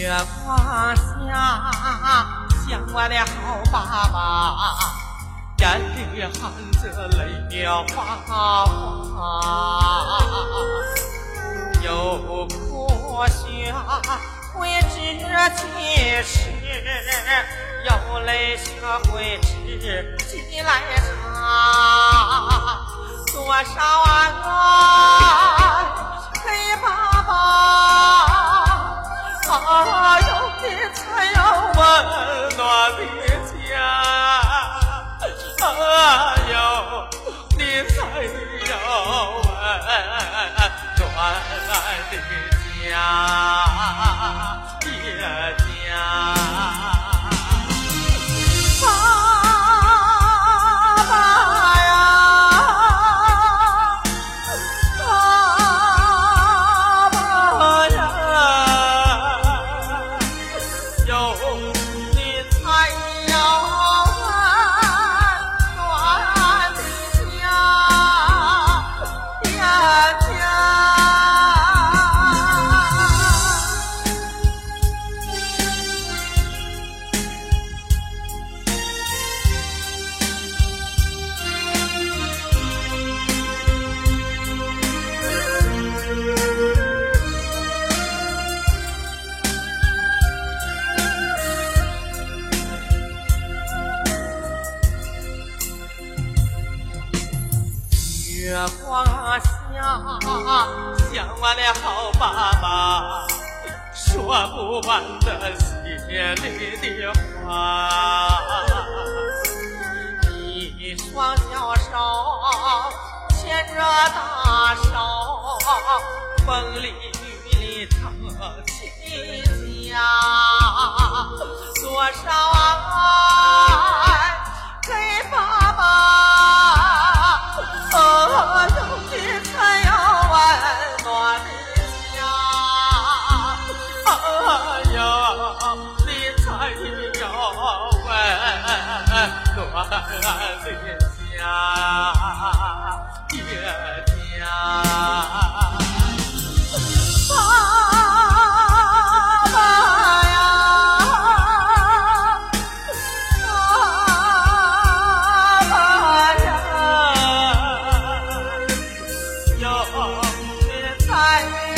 月光下，想我的好爸爸，眼里含着泪花花。有苦学会自己吃，有泪学会自己来擦。多少啊！我的家，啊，月光下，想我的好爸爸，说不完的心里的话。一双小手牵着大手，风里雨里撑起家，你要问我的家，爹，爸爸呀，爸爸呀，在。